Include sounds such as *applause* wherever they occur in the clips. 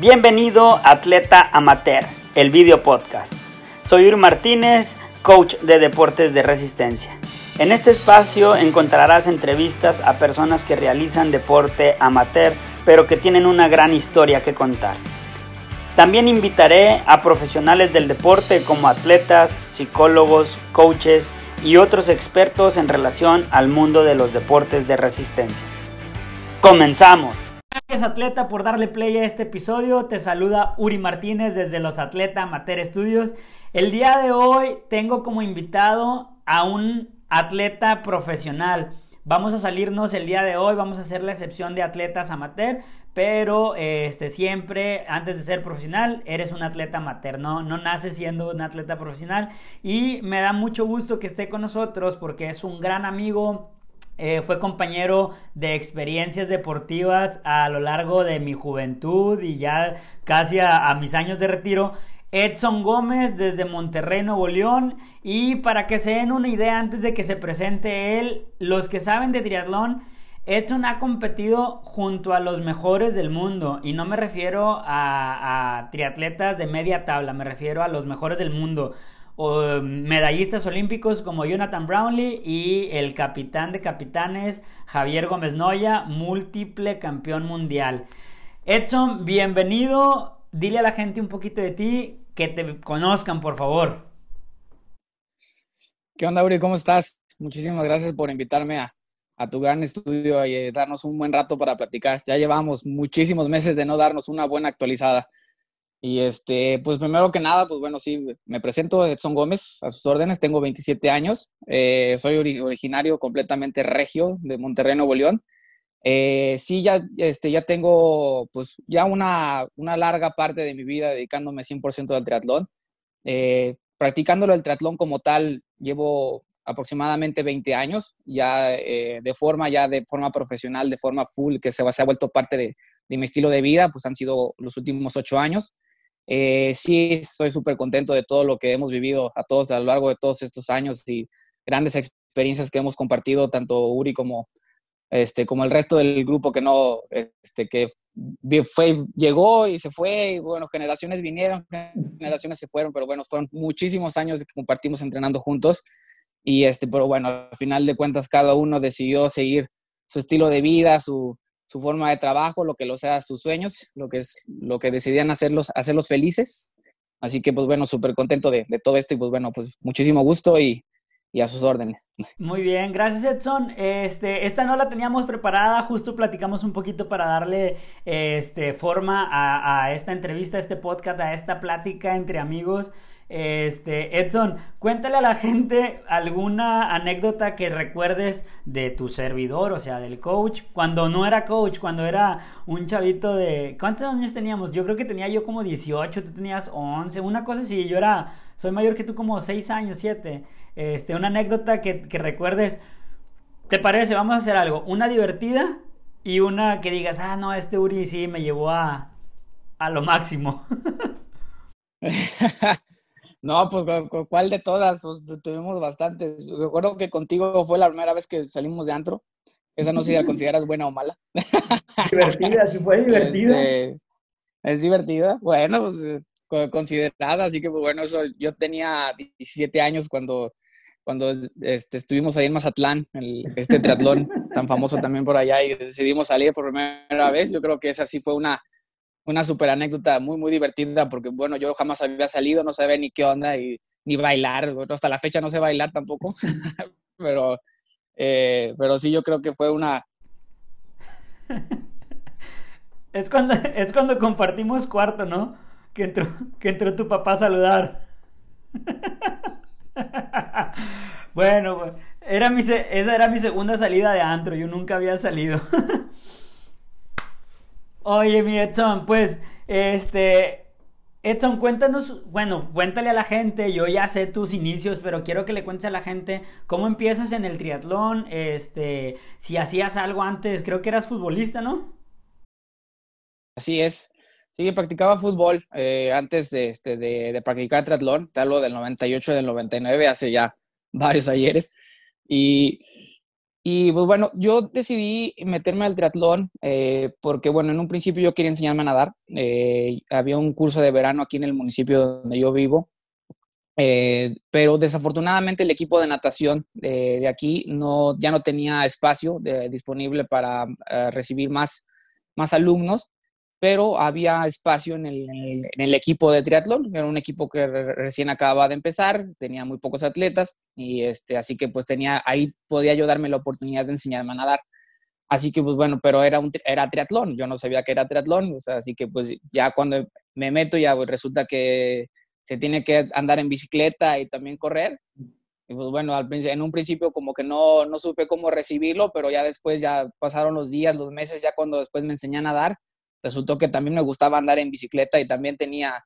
Bienvenido Atleta Amateur, el video podcast. Soy Uri Martínez, coach de deportes de resistencia. En este espacio encontrarás entrevistas a personas que realizan deporte amateur, pero que tienen una gran historia que contar. También invitaré a profesionales del deporte como atletas, psicólogos, coaches y otros expertos en relación al mundo de los deportes de resistencia. ¡Comenzamos! Gracias atleta por darle play a este episodio. Te saluda Uri Martínez desde los Atleta Amateur Studios. El día de hoy tengo como invitado a un atleta profesional. Vamos a salirnos el día de hoy, vamos a hacer la excepción de atletas amateur, pero este, siempre antes de ser profesional eres un atleta amateur, no, no naces siendo un atleta profesional y me da mucho gusto que esté con nosotros porque es un gran amigo, eh, fue compañero de experiencias deportivas a lo largo de mi juventud y ya casi a mis años de retiro. Edson Gómez desde Monterrey, Nuevo León. Y para que se den una idea antes de que se presente él, los que saben de triatlón, Edson ha competido junto a los mejores del mundo. Y no me refiero a, triatletas de media tabla, me refiero a los mejores del mundo. O, medallistas olímpicos como Jonathan Brownlee y el capitán de capitanes Javier Gómez Noya, múltiple campeón mundial. Edson, bienvenido. Dile a la gente un poquito de ti, que te conozcan, por favor. ¿Qué onda, Uri? ¿Cómo estás? Muchísimas gracias por invitarme a, tu gran estudio y eh, darnos un buen rato para platicar. Ya llevamos muchísimos meses de no darnos una buena actualizada. Y este, pues primero que nada, pues bueno, sí, me presento Edson Gómez, a sus órdenes, tengo 27 años, eh, soy originario completamente regio de Monterrey, Nuevo León. Eh, sí, ya, este, ya tengo pues ya una, una, larga parte de mi vida dedicándome 100% al triatlón. Eh, practicándolo el triatlón como tal, llevo aproximadamente 20 años, ya eh, de forma, ya de forma profesional, de forma full, que se, se ha vuelto parte de, de, mi estilo de vida, pues han sido los últimos 8 años. Eh, sí, estoy súper contento de todo lo que hemos vivido a todos a lo largo de todos estos años y grandes experiencias que hemos compartido, tanto Uri como, este, como el resto del grupo que no, este, que fue, llegó y se fue, y bueno, generaciones vinieron, generaciones se fueron, pero bueno, fueron muchísimos años que compartimos entrenando juntos y este, pero bueno, al final de cuentas cada uno decidió seguir su estilo de vida, su, su forma de trabajo, lo que lo sea sus sueños, lo que es lo que decidían hacerlos, hacerlos felices. Así que pues bueno, súper contento de, todo esto y pues bueno, pues muchísimo gusto y, y a sus órdenes. *laughs* Muy bien, gracias Edson. Este, esta no la teníamos preparada, justo platicamos un poquito para darle este, forma a, a esta entrevista, a este podcast, a esta plática entre amigos. Este, Edson, cuéntale a la gente alguna anécdota que recuerdes de tu servidor, o sea, del coach, cuando no era coach, cuando era un chavito de... ¿Cuántos años teníamos? Yo creo que tenía yo como 18, tú tenías 11, una cosa así, yo era, soy mayor que tú como 6 años, 7. Este, una anécdota que, que recuerdes. ¿Te parece? Vamos a hacer algo, una divertida y una que digas, ah, no, este Uri sí me llevó a, a lo máximo. *laughs* No, pues ¿cuál de todas? Pues tuvimos bastantes. Recuerdo que contigo fue la primera vez que salimos de antro. Esa no sé si la consideras buena o mala. *laughs* Divertida, si fue divertida. Este, es divertida. Bueno, pues eh, considerada, así que pues, bueno, eso, yo tenía 17 años cuando, cuando este, estuvimos ahí en Mazatlán, el, este triatlón tan famoso también por allá y decidimos salir por primera vez. Yo creo que esa sí fue una, una súper anécdota muy, muy divertida, porque bueno, yo jamás había salido, no sabía ni qué onda, y, ni bailar, hasta la fecha no sé bailar tampoco, *laughs* pero, eh, pero sí, yo creo que fue una... *laughs* Es cuando, es cuando compartimos cuarto, ¿no? Que entró, que entró tu papá a saludar. *laughs* bueno, era mi, esa era mi segunda salida de antro, yo nunca había salido. Oye, mi Edson, pues, este, Edson, cuéntanos, bueno, cuéntale a la gente, yo ya sé tus inicios, pero quiero que le cuentes a la gente cómo empiezas en el triatlón, este, si hacías algo antes, creo que eras futbolista, ¿no? Así es, sí, practicaba fútbol eh, antes de, este, de, de, practicar triatlón, te hablo del 98, del 99, hace ya varios ayeres, y Y pues bueno, yo decidí meterme al triatlón eh, porque bueno, en un principio yo quería enseñarme a nadar. Eh, había un curso de verano aquí en el municipio donde yo vivo, eh, pero desafortunadamente el equipo de natación de, aquí no, ya no tenía espacio disponible para recibir más, más alumnos pero había espacio en el, equipo de triatlón, era un equipo que recién acababa de empezar, tenía muy pocos atletas, y este, así que pues tenía, ahí podía yo darme la oportunidad de enseñarme a nadar. Así que pues bueno, pero era, un, era triatlón, yo no sabía que era triatlón, o sea, así que pues ya cuando me meto ya pues, resulta que se tiene que andar en bicicleta y también correr. Y pues bueno, al, en un principio como que no, no supe cómo recibirlo, pero ya después ya pasaron los días, los meses, ya cuando después me enseñé a nadar, resultó que también me gustaba andar en bicicleta y también tenía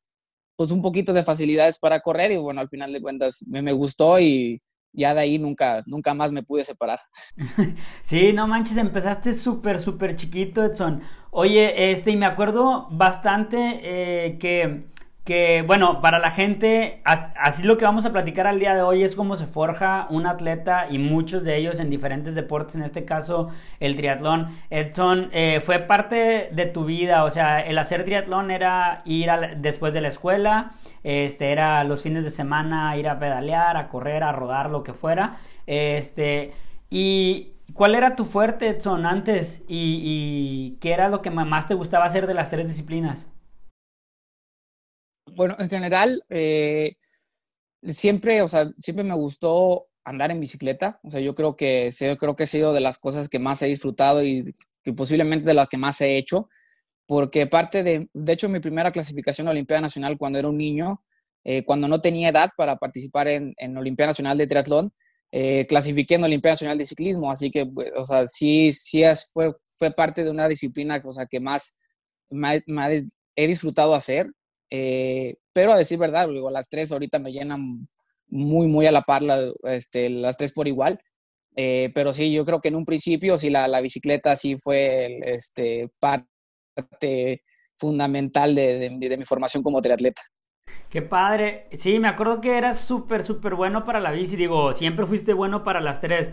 pues un poquito de facilidades para correr y bueno, al final de cuentas me, me gustó y ya de ahí nunca, nunca más me pude separar. *laughs* Sí, no manches, empezaste súper, súper chiquito, Edson. Oye, este, y me acuerdo bastante eh, que que bueno, para la gente, así lo que vamos a platicar al día de hoy es cómo se forja un atleta y muchos de ellos en diferentes deportes, en este caso el triatlón. Edson, eh, fue parte de tu vida, o sea, el hacer triatlón era ir después de la escuela, este, era los fines de semana ir a pedalear, a correr, a rodar, lo que fuera. Este, y ¿cuál era tu fuerte, Edson, antes? ¿Y, y qué era lo que más te gustaba hacer de las tres disciplinas? Bueno, en general, eh, siempre, o sea, siempre me gustó andar en bicicleta. O sea, yo creo que, yo creo que ha sido de las cosas que más he disfrutado y que posiblemente de las que más he hecho. Porque parte de, de hecho, mi primera clasificación a Olimpiada Nacional cuando era un niño, eh, cuando no tenía edad para participar en, en Olimpiada Nacional de Triatlón, eh, clasifiqué en Olimpiada Nacional de Ciclismo. Así que, pues, o sea, sí, sí es, fue, fue parte de una disciplina o sea, que más, más, más he disfrutado hacer. Eh, pero a decir verdad, digo, las tres ahorita me llenan muy, muy a la par este, las tres por igual. Eh, pero sí, yo creo que en un principio sí la, la bicicleta sí fue este, parte fundamental de, de, de mi formación como triatleta. Qué padre. Sí, me acuerdo que eras súper, súper bueno para la bici. Digo, siempre fuiste bueno para las tres.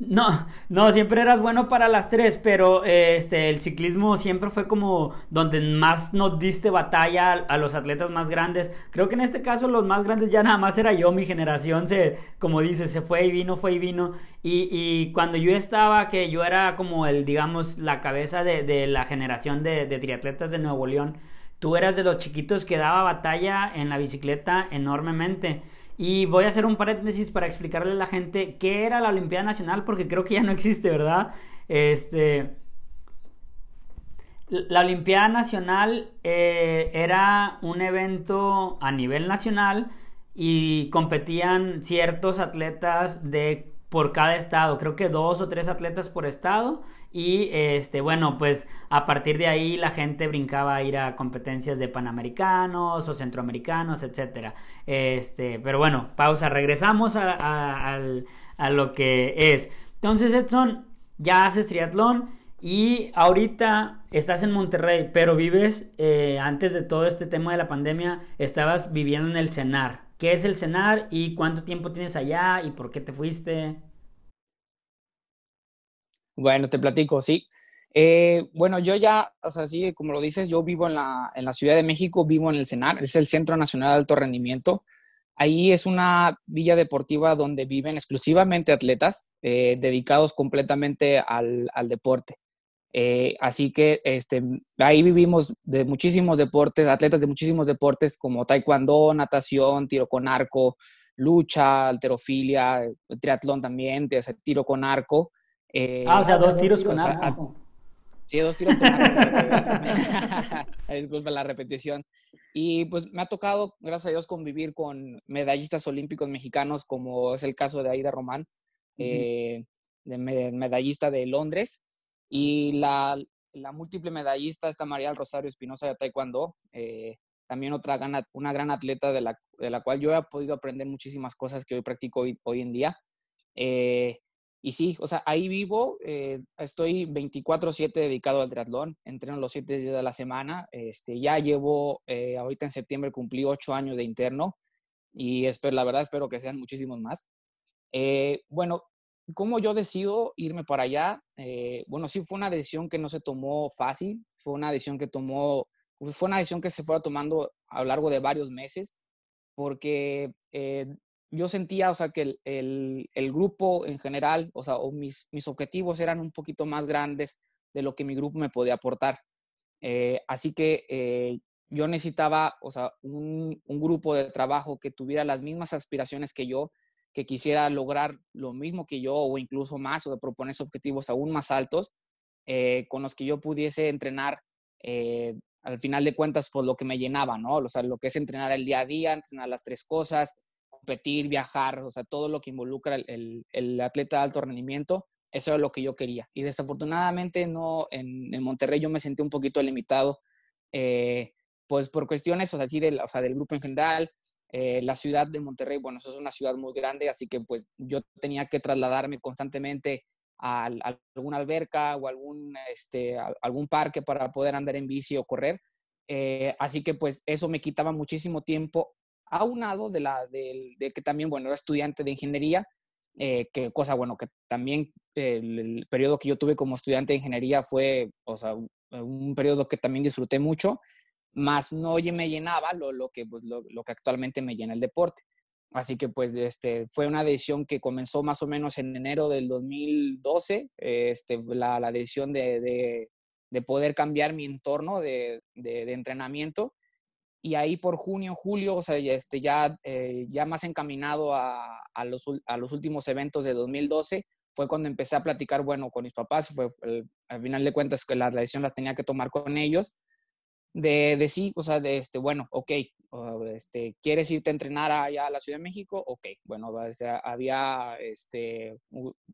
No, no, siempre eras bueno para las tres, pero este, el ciclismo siempre fue como donde más nos diste batalla a, los atletas más grandes. Creo que en este caso los más grandes ya nada más era yo, mi generación se, como dices, se fue y vino, fue y vino. Y, cuando yo estaba, que yo era como el, digamos, la cabeza de, la generación de, de triatletas de Nuevo León, tú eras de los chiquitos que daba batalla en la bicicleta enormemente. Y voy a hacer un paréntesis para explicarle a la gente qué era la Olimpiada Nacional, porque creo que ya no existe, ¿verdad? Este. La Olimpiada Nacional eh, era un evento a nivel nacional y competían ciertos atletas de por cada estado, creo que dos o tres atletas por estado y este bueno pues a partir de ahí la gente brincaba a ir a competencias de panamericanos o centroamericanos etcétera. Este pero bueno pausa regresamos a, lo que es. Entonces Edson ya haces triatlón y ahorita estás en Monterrey pero vives eh, antes de todo este tema de la pandemia estabas viviendo en el CENAR ¿Qué es el CENAR y cuánto tiempo tienes allá y por qué te fuiste? Bueno, te platico, sí. Eh, bueno, yo ya, o sea, sí, como lo dices, yo vivo en la, en la Ciudad de México, vivo en el CENAR, es el Centro Nacional de Alto Rendimiento. Ahí es una villa deportiva donde viven exclusivamente atletas eh, dedicados completamente al, al deporte. Eh, así que este, ahí vivimos de muchísimos deportes, atletas de muchísimos deportes como taekwondo, natación, tiro con arco, lucha, alterofilia, triatlón también, tiro con arco. Eh, ah, o sea, dos tiros con arco. Sí, dos tiros con arco. *laughs* *laughs* Disculpa la repetición. Y pues me ha tocado, gracias a Dios, convivir con medallistas olímpicos mexicanos, como es el caso de Aida Román, eh, de medallista de Londres, y la, la múltiple medallista está María Rosario Espinosa de Taekwondo, eh, también otra una gran atleta de la, de la, cual yo he podido aprender muchísimas cosas que hoy practico hoy, hoy en día. Eh, y sí, o sea, ahí vivo, eh, estoy 24/7 dedicado al triatlón, entreno los 7 días de la semana, este, ya llevo, ahorita en septiembre cumplí 8 años de interno y espero, la verdad espero que sean muchísimos más. bueno, ¿cómo yo decido irme para allá? Eh, bueno, sí fue una decisión que no se tomó fácil, fue una decisión que tomó, pues, fue una decisión que se fue tomando a lo largo de varios meses, porque eh, yo sentía, o sea, que el, el, grupo en general, o sea, mis, mis objetivos eran un poquito más grandes de lo que mi grupo me podía aportar. Eh, así que yo necesitaba, o sea, un, un, grupo de trabajo que tuviera las mismas aspiraciones que yo, que quisiera lograr lo mismo que yo o incluso más o de proponerse objetivos aún más altos eh, con los que yo pudiese entrenar eh, al final de cuentas por lo que me llenaba, ¿no? O sea, lo que es entrenar el día a día, entrenar las tres cosas, competir, viajar, o sea, todo lo que involucra el, el, atleta de alto rendimiento, eso es lo que yo quería. Y desafortunadamente no, en, en Monterrey yo me sentí un poquito limitado, eh, pues por cuestiones, o sea, del, o sea, del grupo en general, eh, la ciudad de Monterrey, bueno, eso es una ciudad muy grande, así que pues yo tenía que trasladarme constantemente a, alguna alberca o algún, este, algún parque para poder andar en bici o correr. Eh, así que pues eso me quitaba muchísimo tiempo, aunado de, la, de, de que también, bueno, era estudiante de ingeniería, eh, que cosa, bueno, que también el, periodo que yo tuve como estudiante de ingeniería fue, o sea, un periodo que también disfruté mucho más no me llenaba lo, lo que, pues, lo, lo, que actualmente me llena el deporte. Así que pues este, fue una decisión que comenzó más o menos en enero del 2012, este, la, la decisión de, de, de, poder cambiar mi entorno de, de, entrenamiento. Y ahí por junio, julio, o sea, este, ya, eh, ya más encaminado a, a, los, a los últimos eventos de 2012, fue cuando empecé a platicar, bueno, con mis papás, fue, al final de cuentas que la decisión la tenía que tomar con ellos de, de sí, o sea, de este, bueno, ok, este, ¿quieres irte a entrenar allá a la Ciudad de México? Ok, bueno, había, este,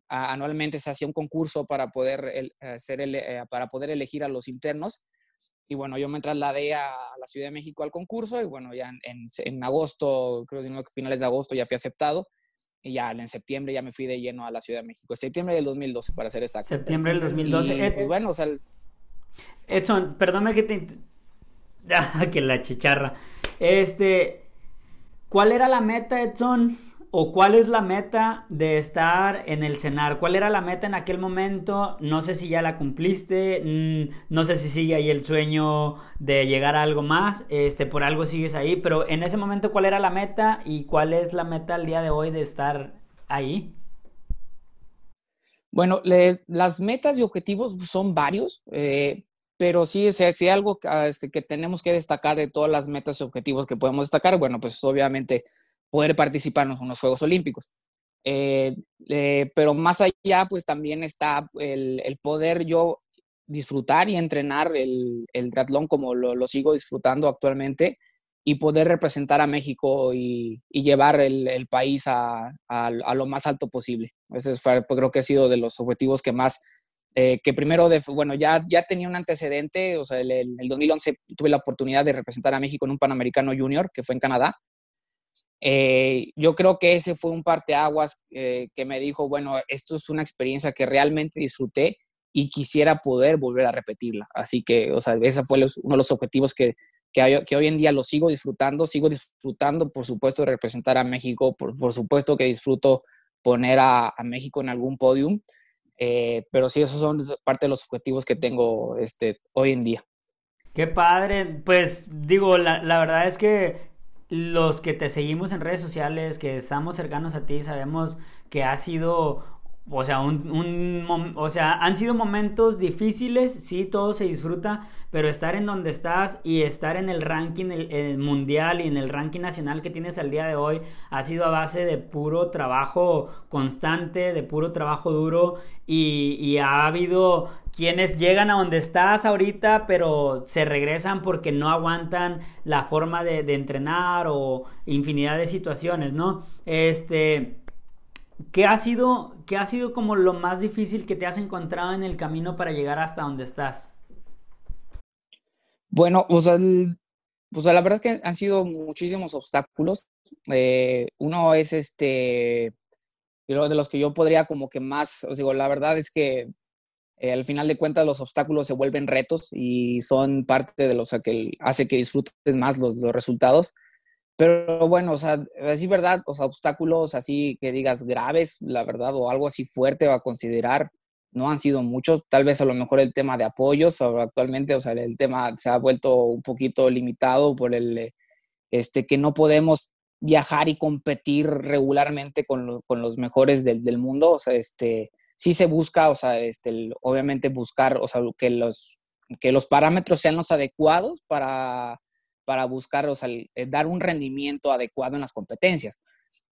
anualmente se hacía un concurso para poder, hacer el, eh, para poder elegir a los internos. Y bueno, yo me trasladé a la Ciudad de México al concurso y bueno, ya en, en agosto, creo que finales de agosto ya fui aceptado. Y ya en septiembre ya me fui de lleno a la Ciudad de México. Septiembre del 2012, para ser exacto. Septiembre del 2012. Y, pues, bueno, o sea... Edson, perdóname que te, *laughs* Ah, que la chicharra. Este, ¿cuál era la meta, Edson? ¿O cuál es la meta de estar en el cenar? ¿Cuál era la meta en aquel momento? No sé si ya la cumpliste, mm, no sé si sigue ahí el sueño de llegar a algo más, este, por algo sigues ahí, pero en ese momento, ¿cuál era la meta y cuál es la meta al día de hoy de estar ahí? Bueno, las metas y objetivos son varios. Eh, pero sí, si, algo este, que tenemos que destacar de todas las metas y objetivos que podemos destacar, bueno, pues obviamente poder participar en los Juegos Olímpicos. Eh, eh, pero más allá, pues también está el, el poder yo disfrutar y entrenar el, el triatlón como lo, lo, sigo disfrutando actualmente y poder representar a México y, y llevar el, el país a, a, a, lo más alto posible. Ese es, creo que ha sido de los objetivos que más eh, que primero, de, bueno, ya, ya tenía un antecedente, o sea, el, el, 2011 tuve la oportunidad de representar a México en un Panamericano Junior, que fue en Canadá. Eh, yo creo que ese fue un parteaguas eh, que me dijo, bueno, esto es una experiencia que realmente disfruté y quisiera poder volver a repetirla. Así que, o sea, ese fue los, uno de los objetivos que, que, que, hoy en día lo sigo disfrutando. Sigo disfrutando, por supuesto, de representar a México, por, por supuesto que disfruto poner a, a México en algún podium. Eh, pero sí, esos son parte de los objetivos que tengo este, hoy en día. Qué padre. Pues digo, la, la verdad es que los que te seguimos en redes sociales, que estamos cercanos a ti, sabemos que ha sido o sea, un, un, o sea, han sido momentos difíciles, sí, todo se disfruta, pero estar en donde estás y estar en el ranking el, mundial y en el ranking nacional que tienes al día de hoy ha sido a base de puro trabajo constante, de puro trabajo duro y, y ha habido quienes llegan a donde estás ahorita, pero se regresan porque no aguantan la forma de, de entrenar o infinidad de situaciones, ¿no? Este ¿Qué ha, sido, ¿Qué ha sido como lo más difícil que te has encontrado en el camino para llegar hasta donde estás? Bueno, o sea, la verdad es que han sido muchísimos obstáculos. Eh, uno es este, de los que yo podría como que más, os digo, la verdad es que eh, al final de cuentas los obstáculos se vuelven retos y son parte de los que hace que disfrutes más los, los resultados. Pero bueno, o sea, decir verdad, o sea, obstáculos así que digas graves, la verdad, o algo así fuerte a considerar, no han sido muchos. Tal vez a lo mejor el tema de apoyos, actualmente, o sea, el tema se ha vuelto un poquito limitado por el, este, que no podemos viajar y competir regularmente con, con los mejores del, del, mundo. O sea, este, sí se busca, o sea, este, obviamente buscar, o sea, que los, que los parámetros sean los adecuados para para buscar, o sea, eh, dar un rendimiento adecuado en las competencias.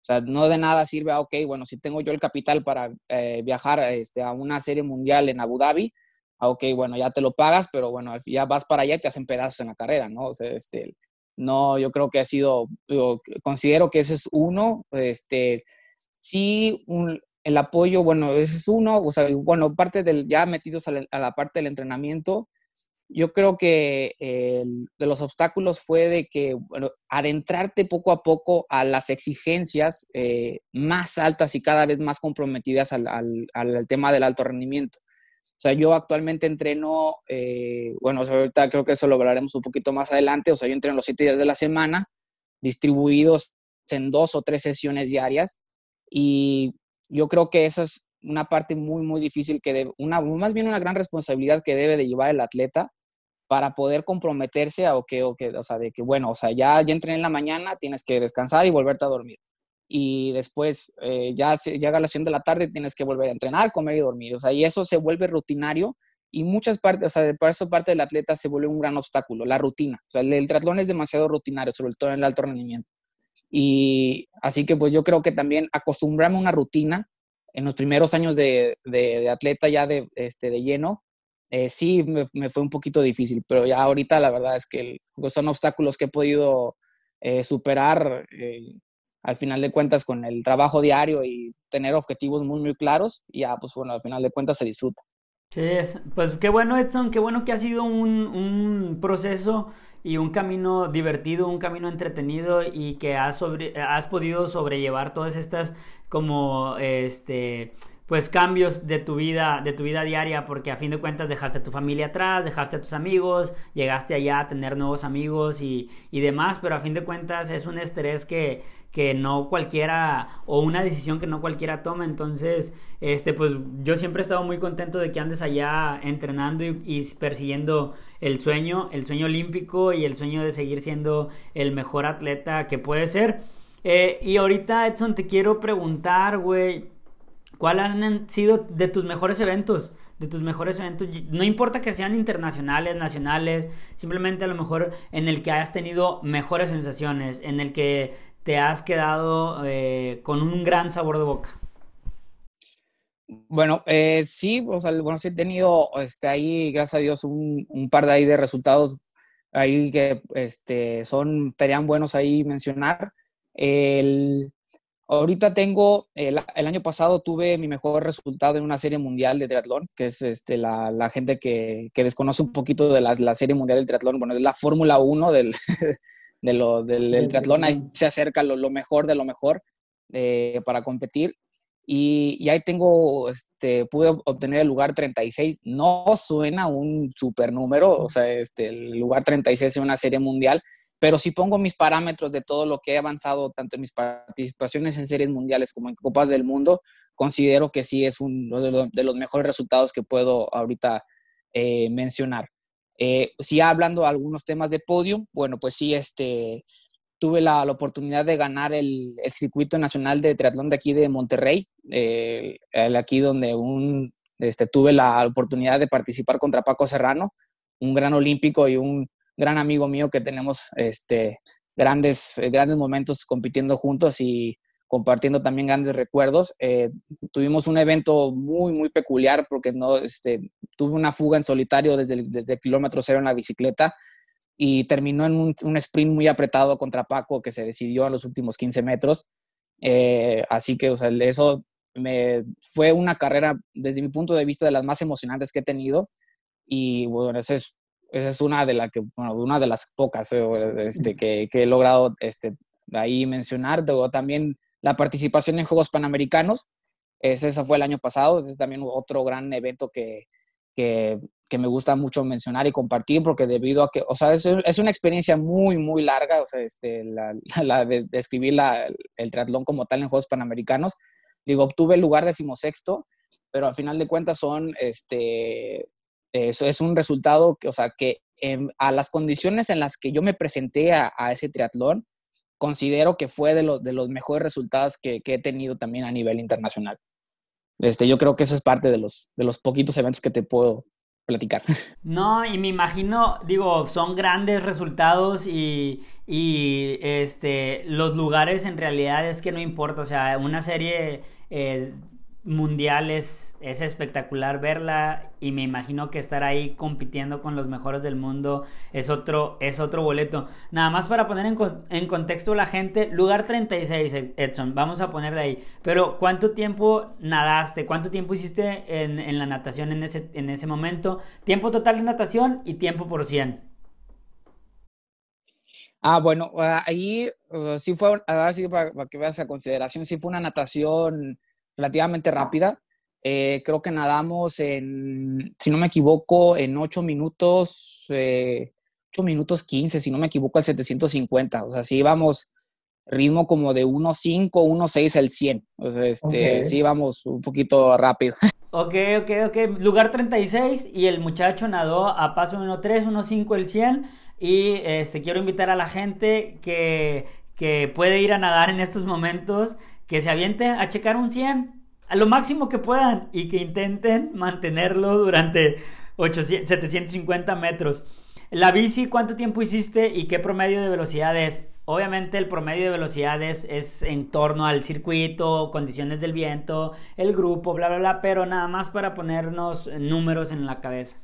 O sea, no de nada sirve, ah, ok, bueno, si tengo yo el capital para eh, viajar este, a una serie mundial en Abu Dhabi, ah, ok, bueno, ya te lo pagas, pero bueno, ya vas para allá y te hacen pedazos en la carrera, ¿no? O sea, este, no, yo creo que ha sido, considero que ese es uno, este, sí, el apoyo, bueno, ese es uno, o sea, bueno, parte del, ya metidos a la parte del entrenamiento, yo creo que de los obstáculos fue de que adentrarte poco a poco a las exigencias eh, más altas y cada vez más comprometidas al, tema del alto rendimiento. O sea, yo actualmente entreno, eh, bueno, ahorita creo que eso lo hablaremos un poquito más adelante, o sea, yo entreno los siete días de la semana, distribuidos en dos o tres sesiones diarias, y yo creo que eso es una parte muy, muy difícil que debe, una, más bien una gran responsabilidad que debe de llevar el atleta, para poder comprometerse a, o que, o sea, de que, bueno, o sea, ya, ya entrené en la mañana, tienes que descansar y volverte a dormir. Y después, eh, ya llega la sesión de la tarde, tienes que volver a entrenar, comer y dormir. O sea, y eso se vuelve rutinario y muchas partes, o sea, por eso parte del atleta se vuelve un gran obstáculo, la rutina. O sea, el, el es demasiado rutinario, sobre todo en el alto rendimiento. Y así que pues yo creo que también acostumbrarme a una rutina en los primeros años de, de, de atleta ya de, este, de lleno, eh, sí me, fue un poquito difícil, pero ya ahorita la verdad es que pues, son obstáculos que he podido eh, superar eh, al final de cuentas con el trabajo diario y tener objetivos muy, muy claros y ya, pues bueno, al final de cuentas se disfruta. Sí, pues qué bueno Edson, qué bueno que ha sido un, un proceso y un camino divertido, un camino entretenido y que has, sobre, has podido sobrellevar todas estas como este pues cambios de tu vida, de tu vida diaria, porque a fin de cuentas dejaste a tu familia atrás, dejaste a tus amigos, llegaste allá a tener nuevos amigos y, y demás, pero a fin de cuentas es un estrés que, que no cualquiera, o una decisión que no cualquiera toma, entonces, este, pues yo siempre he estado muy contento de que andes allá entrenando y, persiguiendo el sueño, el sueño olímpico y el sueño de seguir siendo el mejor atleta que puede ser. Eh, y ahorita, Edson, te quiero preguntar, güey, ¿Cuáles han sido de tus mejores eventos? De tus mejores eventos, no importa que sean internacionales, nacionales, simplemente a lo mejor en el que hayas tenido mejores sensaciones, en el que te has quedado eh, con un gran sabor de boca. Bueno, eh, sí, o sea, bueno, sí he tenido este, ahí, gracias a Dios, un, un, par de ahí de resultados ahí que este, son, estarían buenos ahí mencionar. El, Ahorita tengo, el, año pasado tuve mi mejor resultado en una serie mundial de triatlón, que es este, la, la gente que, que, desconoce un poquito de la, la, serie mundial del triatlón. Bueno, es la Fórmula 1 del, *laughs* de lo, del, triatlón, ahí se acerca lo, lo mejor de lo mejor eh, para competir. Y, y, ahí tengo, este, pude obtener el lugar 36. No suena un super número, o sea, este, el lugar 36 en una serie mundial, pero si pongo mis parámetros de todo lo que he avanzado, tanto en mis participaciones en series mundiales como en Copas del Mundo, considero que sí es uno de los mejores resultados que puedo ahorita eh, mencionar. Eh, si hablando de algunos temas de podium, bueno, pues sí, este, tuve la, oportunidad de ganar el, circuito nacional de triatlón de aquí de Monterrey, eh, aquí donde un, este, tuve la oportunidad de participar contra Paco Serrano, un gran olímpico y un gran amigo mío que tenemos este, grandes, eh, grandes momentos compitiendo juntos y compartiendo también grandes recuerdos. Eh, tuvimos un evento muy, muy peculiar porque no, este, tuve una fuga en solitario desde desde kilómetro cero en la bicicleta y terminó en un, sprint muy apretado contra Paco que se decidió a los últimos 15 metros. Eh, así que, o sea, eso me, fue una carrera, desde mi punto de vista, de las más emocionantes que he tenido. Y bueno, ese es esa es una de, la que, bueno, una de las pocas eh, este, que, que, he logrado este, ahí mencionar. Luego también la participación en Juegos Panamericanos. ese fue el año pasado. es también otro gran evento que, que, que me gusta mucho mencionar y compartir porque debido a que, o sea, es, es una experiencia muy, muy larga, o sea, este, la, *laughs* la de, escribir la, el triatlón como tal en Juegos Panamericanos. Digo, obtuve el lugar decimosexto, pero al final de cuentas son, este, eso es un resultado que, o sea, que a las condiciones en las que yo me presenté a, ese triatlón, considero que fue de los, de los mejores resultados que, que, he tenido también a nivel internacional. Este, yo creo que eso es parte de los, de los poquitos eventos que te puedo platicar. *laughs* No, y me imagino, digo, son grandes resultados y, y este, los lugares en realidad es que no importa, o sea, una serie eh, mundial es, espectacular verla y me imagino que estar ahí compitiendo con los mejores del mundo es otro, es otro boleto. Nada más para poner en, contexto a la gente, lugar 36, Edson, vamos a poner de ahí. Pero ¿cuánto tiempo nadaste? ¿Cuánto tiempo hiciste en, la natación en ese, en ese momento? Tiempo total de natación y tiempo por 100. Ah, bueno, ah, ahí uh, sí fue, sido para, para que veas a consideración, sí fue una natación relativamente rápida. Eh, creo que nadamos en, si no me equivoco, en 8 minutos, eh, 8 minutos 15, si no me equivoco, al 750. O sea, sí íbamos ritmo como de 1.5, 1.6 al 100. O sea, este, sí íbamos un poquito rápido. *laughs* Ok, ok, ok. Lugar 36 y el muchacho nadó a paso 1.3, 1.5 el 100. Y este, quiero invitar a la gente que, que puede ir a nadar en estos momentos que se aviente a checar un 100 a lo máximo que puedan y que intenten mantenerlo durante 750 metros. La bici, ¿cuánto tiempo hiciste y qué promedio de velocidad es? Obviamente el promedio de velocidad es, en torno al circuito, condiciones del viento, el grupo, bla, bla, bla, pero nada más para ponernos números en la cabeza.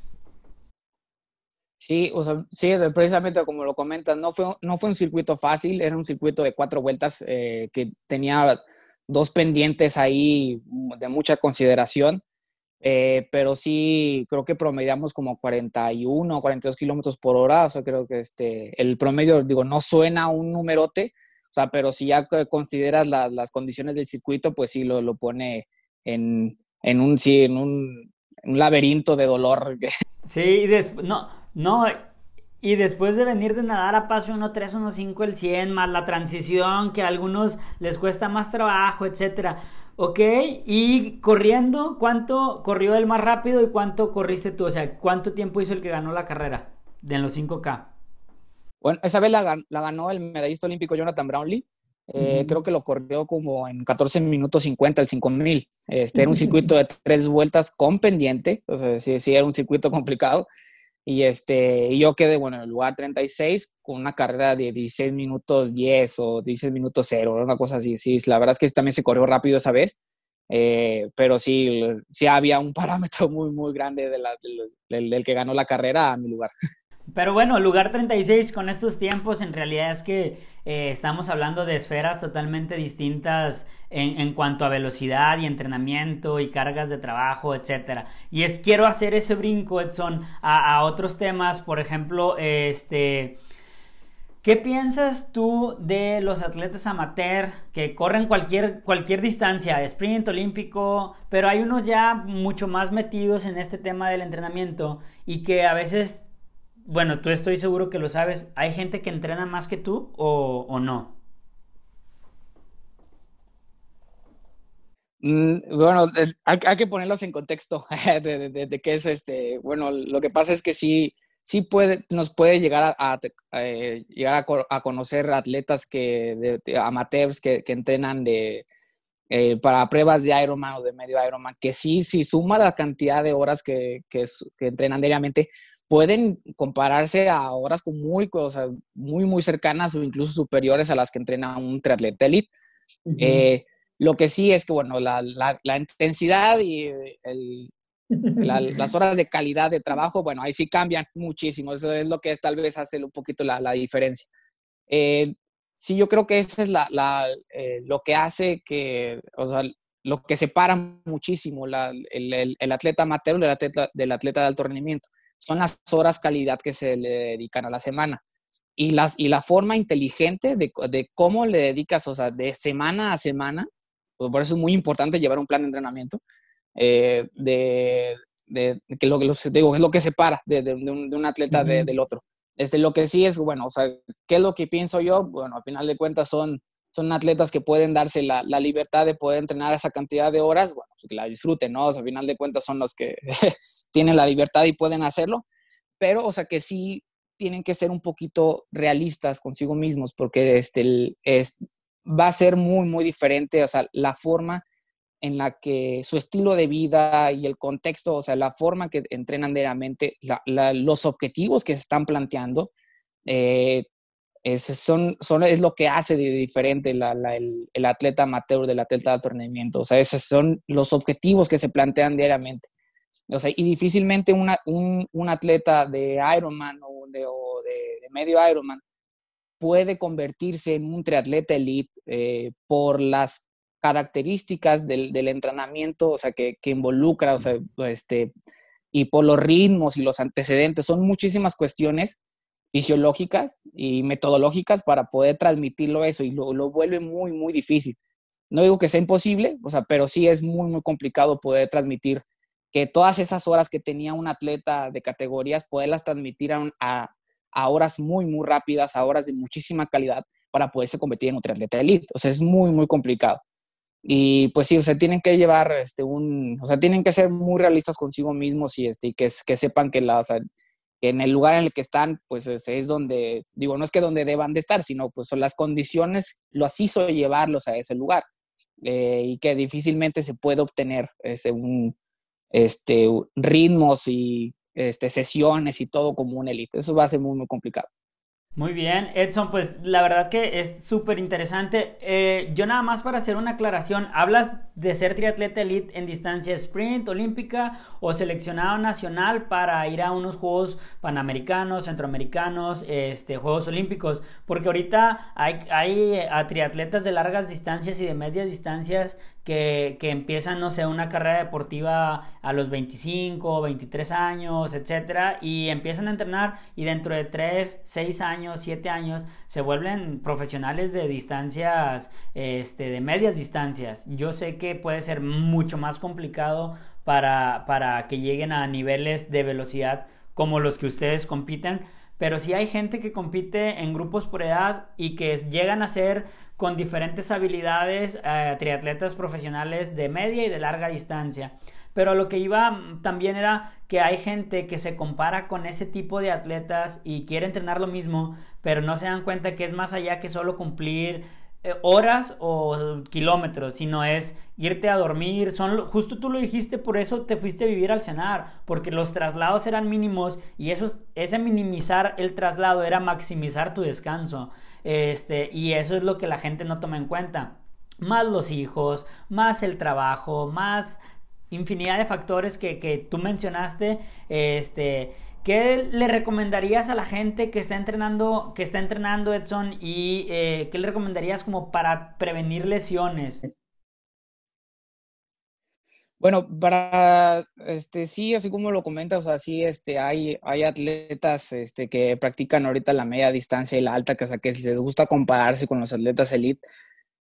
Sí, o sea, sí, precisamente como lo comentas, no fue, no fue un circuito fácil, era un circuito de cuatro vueltas eh, que tenía dos pendientes ahí de mucha consideración, eh, pero sí creo que promediamos como 41 o 42 kilómetros por hora, o sea, creo que este, el promedio, digo, no suena un numerote, o sea, pero si ya consideras las condiciones del circuito, pues sí lo, lo pone en, en, un, sí, en un, un laberinto de dolor. Sí, no, no, y después de venir de nadar a paso 1.3, 1.5, el 100, más la transición que a algunos les cuesta más trabajo, etcétera. Ok, y corriendo, ¿cuánto corrió el más rápido y cuánto corriste tú? O sea, ¿cuánto tiempo hizo el que ganó la carrera de los 5K? Bueno, esa vez la, ganó el medallista olímpico Jonathan Brownlee. Eh, creo que lo corrió como en 14 minutos 50 el 5000. Este era un circuito de tres vueltas con pendiente, o sea, sí, sí era un circuito complicado. Y este, yo quedé, bueno, en el lugar 36 con una carrera de 16 minutos 10 o 16 minutos 0, una cosa así. Sí, la verdad es que también se corrió rápido esa vez, eh, pero sí, sí había un *laughs* parámetro muy, muy grande de del, del que ganó la carrera a mi lugar. Pero bueno, lugar 36 con estos tiempos en realidad es que eh, estamos hablando de esferas totalmente distintas en, cuanto a velocidad y entrenamiento y cargas de trabajo, etc. Y es quiero hacer ese brinco, Edson, a, a otros temas, por ejemplo, este... ¿Qué piensas tú de los atletas amateur que corren cualquier, cualquier distancia, sprint olímpico, pero hay unos ya mucho más metidos en este tema del entrenamiento y que a veces bueno, tú estoy seguro que lo sabes, ¿hay gente que entrena más que tú o, no? Mm, bueno, hay, que ponerlos en contexto *laughs* de, qué es este. Bueno, lo que pasa es que sí, sí puede, nos puede llegar a, eh, llegar a, conocer atletas que, amateurs que, entrenan de, eh, para pruebas de Ironman o de medio Ironman, que sí, sí suma la cantidad de horas que, que entrenan diariamente, pueden compararse a horas con muy, cosas muy, muy cercanas o incluso superiores a las que entrena un triatleta elite. Eh, lo que sí es que, bueno, la, la, intensidad y el, las horas de calidad de trabajo, bueno, ahí sí cambian muchísimo. Eso es lo que es, tal vez hace un poquito la, la diferencia. Eh, sí, yo creo que eso es la, eh, lo que hace que, o sea, lo que separa muchísimo el, el, el, atleta amateur del atleta, del atleta de alto rendimiento son las horas calidad que se le dedican a la semana. Y, las, y la forma inteligente de, de cómo le dedicas, o sea, de semana a semana, pues por eso es muy importante llevar un plan de entrenamiento, eh, de, de, que lo, lo, digo, es lo que separa de, de, un, de un, atleta del otro. Este, lo que sí es, bueno, o sea, ¿qué es lo que pienso yo? Bueno, al final de cuentas son, son atletas que pueden darse la, la libertad de poder entrenar esa cantidad de horas, bueno, pues que la disfruten, ¿no? O sea, al final de cuentas son los que *laughs* tienen la libertad y pueden hacerlo, pero, o sea, que sí tienen que ser un poquito realistas consigo mismos, porque este, es, va a ser muy, muy diferente, o sea, la forma en la que su estilo de vida y el contexto, o sea, la forma que entrenan diariamente, los objetivos que se están planteando, eh, es, son, es lo que hace de diferente el, atleta amateur del atleta de alto rendimiento. O sea, esos son los objetivos que se plantean diariamente. O sea, y difícilmente un, un, atleta de Ironman o, de, medio Ironman puede convertirse en un triatleta elite eh, por las características del, del, entrenamiento, o sea, que, que, involucra, o sea, este, y por los ritmos y los antecedentes, son muchísimas cuestiones fisiológicas y metodológicas para poder transmitirlo eso y lo, lo, vuelve muy, muy difícil. No digo que sea imposible, o sea, pero sí es muy, muy complicado poder transmitir que todas esas horas que tenía un atleta de categorías, poderlas transmitir a, a, horas muy, muy rápidas, a horas de muchísima calidad para poderse competir en un triatleta elite. O sea, es muy, muy complicado. Y pues sí, o sea, tienen que llevar este, un, o sea, tienen que ser muy realistas consigo mismos y, este, y que, que sepan que, la, o sea, que en el lugar en el que están, pues es, es, donde, digo, no es que donde deban de estar, sino pues son las condiciones los hizo llevarlos a ese lugar eh, y que difícilmente se puede obtener ese, un, este, ritmos y este, sesiones y todo como un elite. Eso va a ser muy, muy complicado. Muy bien, Edson, pues la verdad que es súper interesante. Eh, yo nada más para hacer una aclaración, ¿hablas de ser triatleta elite en distancia sprint, olímpica o seleccionado nacional para ir a unos Juegos Panamericanos, Centroamericanos, este, Juegos Olímpicos? Porque ahorita hay, hay a triatletas de largas distancias y de medias distancias que, empiezan, no sé, una carrera deportiva a los 25, 23 años, etcétera, y empiezan a entrenar y dentro de 3, 6 años, 7 años se vuelven profesionales de distancias, este, de medias distancias. Yo sé que puede ser mucho más complicado para, para que lleguen a niveles de velocidad como los que ustedes compiten, pero sí hay gente que compite en grupos por edad y que llegan a ser con diferentes habilidades eh, triatletas profesionales de media y de larga distancia. Pero lo que iba mm, también era que hay gente que se compara con ese tipo de atletas y quiere entrenar lo mismo, pero no se dan cuenta que es más allá que solo cumplir horas o kilómetros, sino es irte a dormir. Son, justo tú lo dijiste, por eso te fuiste a vivir al cenar, porque los traslados eran mínimos y eso, ese minimizar el traslado era maximizar tu descanso. Este, y eso es lo que la gente no toma en cuenta. Más los hijos, más el trabajo, más infinidad de factores que, que tú mencionaste. Este ¿Qué le recomendarías a la gente que está entrenando, que está entrenando Edson y eh, qué le recomendarías como para prevenir lesiones? Bueno, para este sí, así como lo comentas, así este hay hay atletas este que practican ahorita la media distancia y la alta, que o que si les gusta compararse con los atletas elite,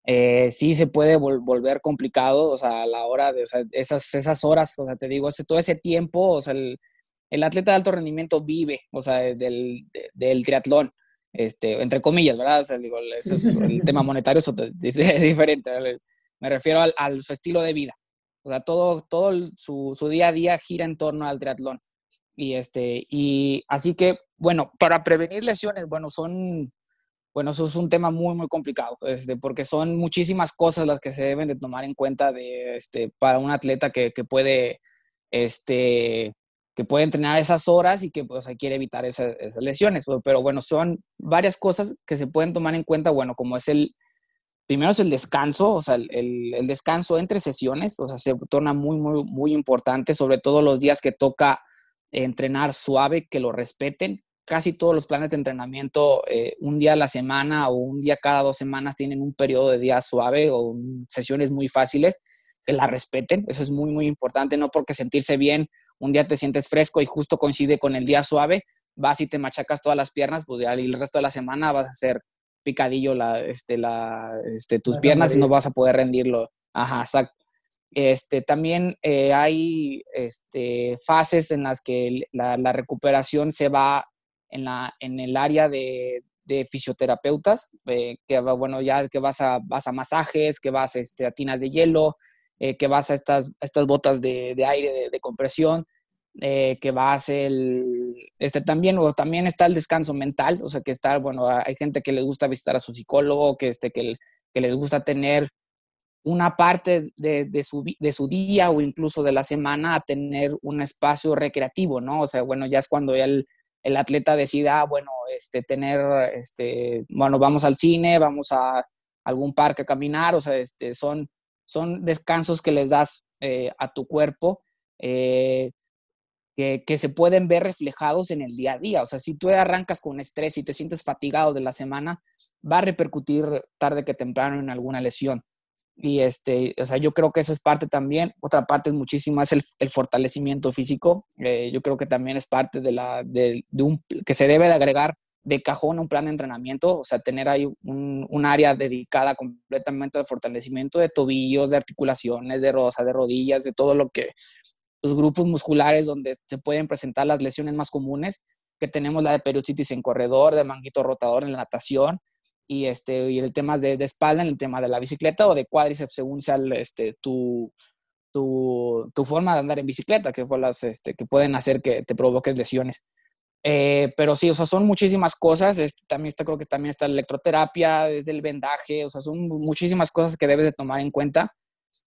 eh, sí se puede volver complicado, o sea, a la hora de, esas esas horas, o sea, te digo, ese, todo ese tiempo, o sea, el, el atleta de alto rendimiento vive, o sea, del, del triatlón, este, entre comillas, ¿verdad? O sea, digo, eso es, *laughs* el tema monetario es *laughs* diferente. Me refiero al, su estilo de vida. O sea, todo, todo su, su, día a día gira en torno al triatlón. Y, este, y así que, bueno, para prevenir lesiones, bueno, son, bueno, eso es un tema muy, muy complicado, este, porque son muchísimas cosas las que se deben de tomar en cuenta de, este, para un atleta que, que puede, este, que puede entrenar esas horas y que pues, quiere evitar esas, lesiones. Pero bueno, son varias cosas que se pueden tomar en cuenta, bueno, como es el, primero es el descanso, o sea, el, el, descanso entre sesiones, o sea, se torna muy, muy, muy importante, sobre todo los días que toca entrenar suave, que lo respeten. Casi todos los planes de entrenamiento, eh, un día a la semana o un día cada dos semanas tienen un periodo de día suave o sesiones muy fáciles, que la respeten. Eso es muy, muy importante, no porque sentirse bien un día te sientes fresco y justo coincide con el día suave, vas y te machacas todas las piernas, pues ya el resto de la semana vas a hacer picadillo la, este, la, este, tus piernas y no vas a poder rendirlo. Ajá, exacto. Este, también eh, hay este, fases en las que la, recuperación se va en, la, en el área de, de fisioterapeutas, eh, que bueno, ya que vas a, vas a masajes, que vas este, a tinas de hielo, eh, que vas a estas, estas botas de, de aire de, compresión, eh, que vas el, este también, o también está el descanso mental, o sea, que está, bueno, hay gente que le gusta visitar a su psicólogo, que, este, que, que les gusta tener una parte de, de, su, de su día o incluso de la semana a tener un espacio recreativo, ¿no? O sea, bueno, ya es cuando ya el, el atleta decida, ah, bueno, este, tener, este, bueno, vamos al cine, vamos a algún parque a caminar, o sea, este, son, son descansos que les das eh, a tu cuerpo eh, que, se pueden ver reflejados en el día a día. O sea, si tú arrancas con estrés y te sientes fatigado de la semana, va a repercutir tarde que temprano en alguna lesión. Y este, o sea, yo creo que eso es parte también. Otra parte es muchísimo, es el, fortalecimiento físico. Eh, yo creo que también es parte de la, de, un, que se debe de agregar de cajón un plan de entrenamiento, o sea, tener ahí un, un, área dedicada completamente al fortalecimiento de tobillos, de articulaciones, de rosa, de rodillas, de todo lo que los grupos musculares donde se pueden presentar las lesiones más comunes, que tenemos la de periodicitis en corredor, de manguito rotador en la natación, y, este, y el tema de, de, espalda en el tema de la bicicleta o de cuádriceps según sea este, tu, tu, tu, forma de andar en bicicleta, que, fue las, este, que pueden hacer que te provoques lesiones. Eh, pero sí, o sea, son muchísimas cosas. Este, también está, creo que también está la electroterapia, desde el vendaje, o sea, son muchísimas cosas que debes de tomar en cuenta.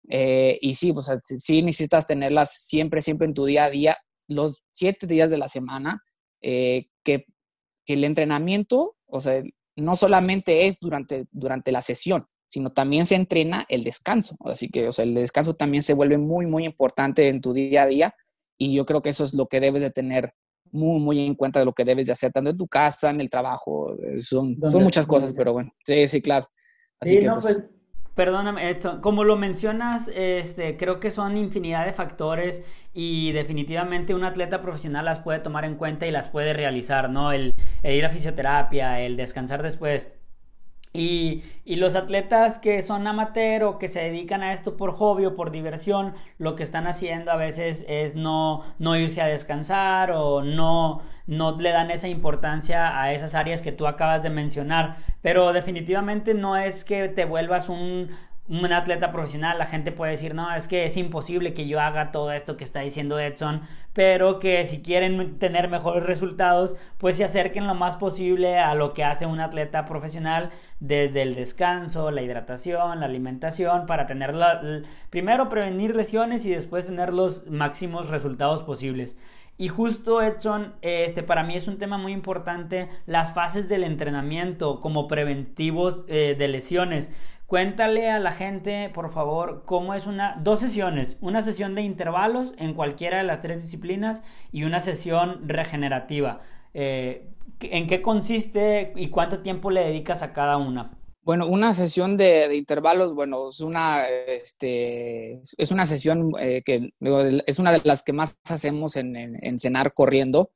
Eh, y sí, pues sí necesitas tenerlas siempre, siempre en tu día a día, los siete días de la semana, eh, que, que el entrenamiento, o sea, no solamente es durante, durante la sesión, sino también se entrena el descanso. Así que, o sea, el descanso también se vuelve muy, muy importante en tu día a día y yo creo que eso es lo que debes de tener muy, muy en cuenta de lo que debes de hacer, tanto en tu casa, en el trabajo, son, son muchas cosas, pero bueno, sí, sí, claro. Así que, pues, pues Perdóname, como lo mencionas, este, creo que son infinidad de factores y definitivamente un atleta profesional las puede tomar en cuenta y las puede realizar, ¿no? El ir a fisioterapia, el descansar después. Y, los atletas que son amateur o que se dedican a esto por hobby o por diversión, lo que están haciendo a veces es no, no irse a descansar o no, no le dan esa importancia a esas áreas que tú acabas de mencionar. Pero definitivamente no es que te vuelvas un, un atleta profesional, la gente puede decir, no, es que es imposible que yo haga todo esto que está diciendo Edson, pero que si quieren tener mejores resultados, pues se acerquen lo más posible a lo que hace un atleta profesional desde el descanso, la hidratación, la alimentación, para tener primero prevenir lesiones y después tener los máximos resultados posibles. Y justo Edson, este para mí es un tema muy importante, las fases del entrenamiento como preventivos eh, de lesiones. Cuéntale a la gente, por favor, cómo es una, dos sesiones, una sesión de intervalos en cualquiera de las tres disciplinas y una sesión regenerativa. Eh, ¿En qué consiste y cuánto tiempo le dedicas a cada una? Bueno, una sesión de, intervalos, bueno, es una, este, es una sesión eh, que es una de las que más hacemos en, en cenar corriendo.